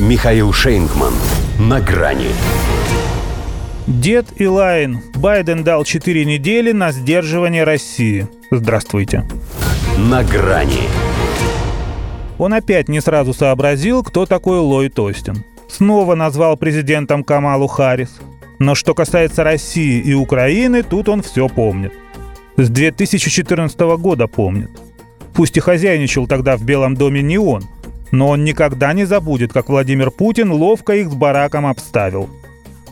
Михаил Шейнгман. На грани. Дед Илайн. Байден дал 4 недели на сдерживание России. Здравствуйте. На грани. Он опять не сразу сообразил, кто такой Ллойд Остин. Снова назвал президентом Камалу Харрис. Но что касается России и Украины, тут он все помнит. С 2014 года помнит. Пусть и хозяйничал тогда в Белом доме не он, но он никогда не забудет, как Владимир Путин ловко их с бараком обставил.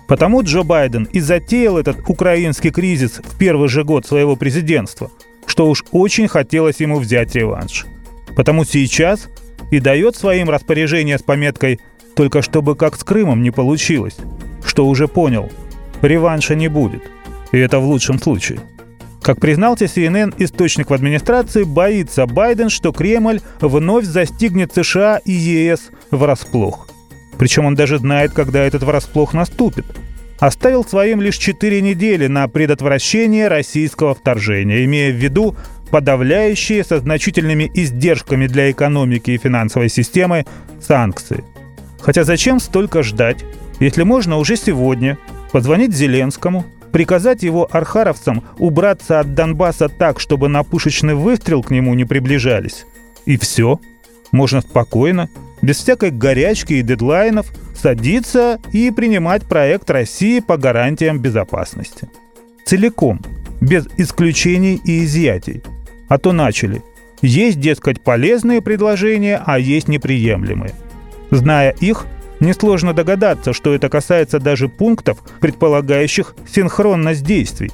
Потому Джо Байден и затеял этот украинский кризис в первый же год своего президентства, что уж очень хотелось ему взять реванш. Потому сейчас и дает своим распоряжения с пометкой «только чтобы как с Крымом не получилось», что уже понял, реванша не будет. И это в лучшем случае. Как признался CNN, источник в администрации боится Байден, что Кремль вновь застигнет США и ЕС врасплох. Причем он даже знает, когда этот врасплох наступит. Оставил своим лишь 4 недели на предотвращение российского вторжения, имея в виду подавляющие со значительными издержками для экономики и финансовой системы санкции. Хотя зачем столько ждать, если можно уже сегодня позвонить Зеленскому, приказать его архаровцам убраться от Донбасса так, чтобы на пушечный выстрел к нему не приближались. И все. Можно спокойно, без всякой горячки и дедлайнов, садиться и принимать проект России по гарантиям безопасности. Целиком, без исключений и изъятий. А то начали. Есть, дескать, полезные предложения, а есть неприемлемые. Зная их, Несложно догадаться, что это касается даже пунктов, предполагающих синхронность действий.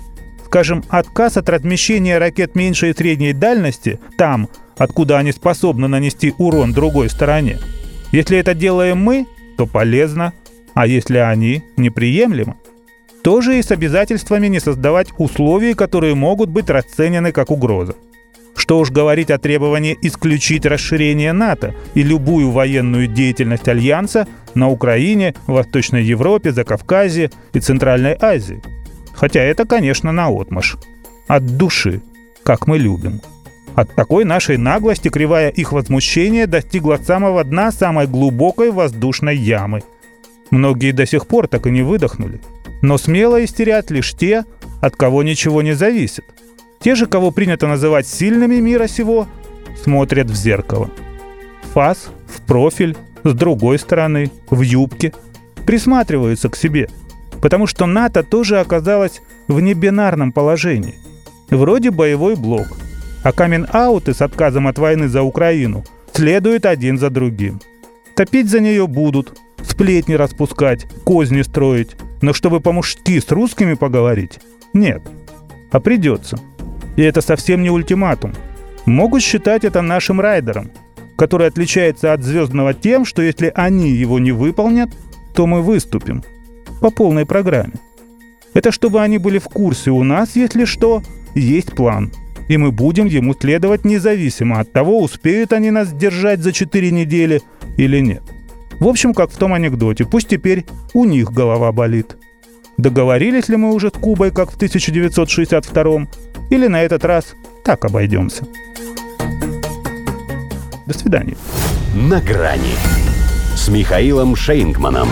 Скажем, отказ от размещения ракет меньшей и средней дальности там, откуда они способны нанести урон другой стороне. Если это делаем мы, то полезно, а если они неприемлемо, тоже и с обязательствами не создавать условий, которые могут быть расценены как угроза. Что уж говорить о требовании исключить расширение НАТО и любую военную деятельность Альянса на Украине, Восточной Европе, Закавказье и Центральной Азии. Хотя это, конечно, наотмашь. От души, как мы любим. От такой нашей наглости кривая их возмущения достигла самого дна самой глубокой воздушной ямы. Многие до сих пор так и не выдохнули. Но смело истерят лишь те, от кого ничего не зависит – те же, кого принято называть сильными мира сего, смотрят в зеркало. Фас, в профиль, с другой стороны, в юбке. Присматриваются к себе. Потому что НАТО тоже оказалось в небинарном положении. Вроде боевой блок. А камин-ауты с отказом от войны за Украину следуют один за другим. Топить за нее будут, сплетни распускать, козни строить. Но чтобы по-мужски с русскими поговорить – нет. А придется – и это совсем не ультиматум. Могут считать это нашим райдером, который отличается от звездного тем, что если они его не выполнят, то мы выступим. По полной программе. Это чтобы они были в курсе у нас, если что, есть план. И мы будем ему следовать независимо от того, успеют они нас держать за 4 недели или нет. В общем, как в том анекдоте, пусть теперь у них голова болит. Договорились ли мы уже с Кубой, как в 1962 или на этот раз так обойдемся? До свидания. На грани с Михаилом Шейнгманом.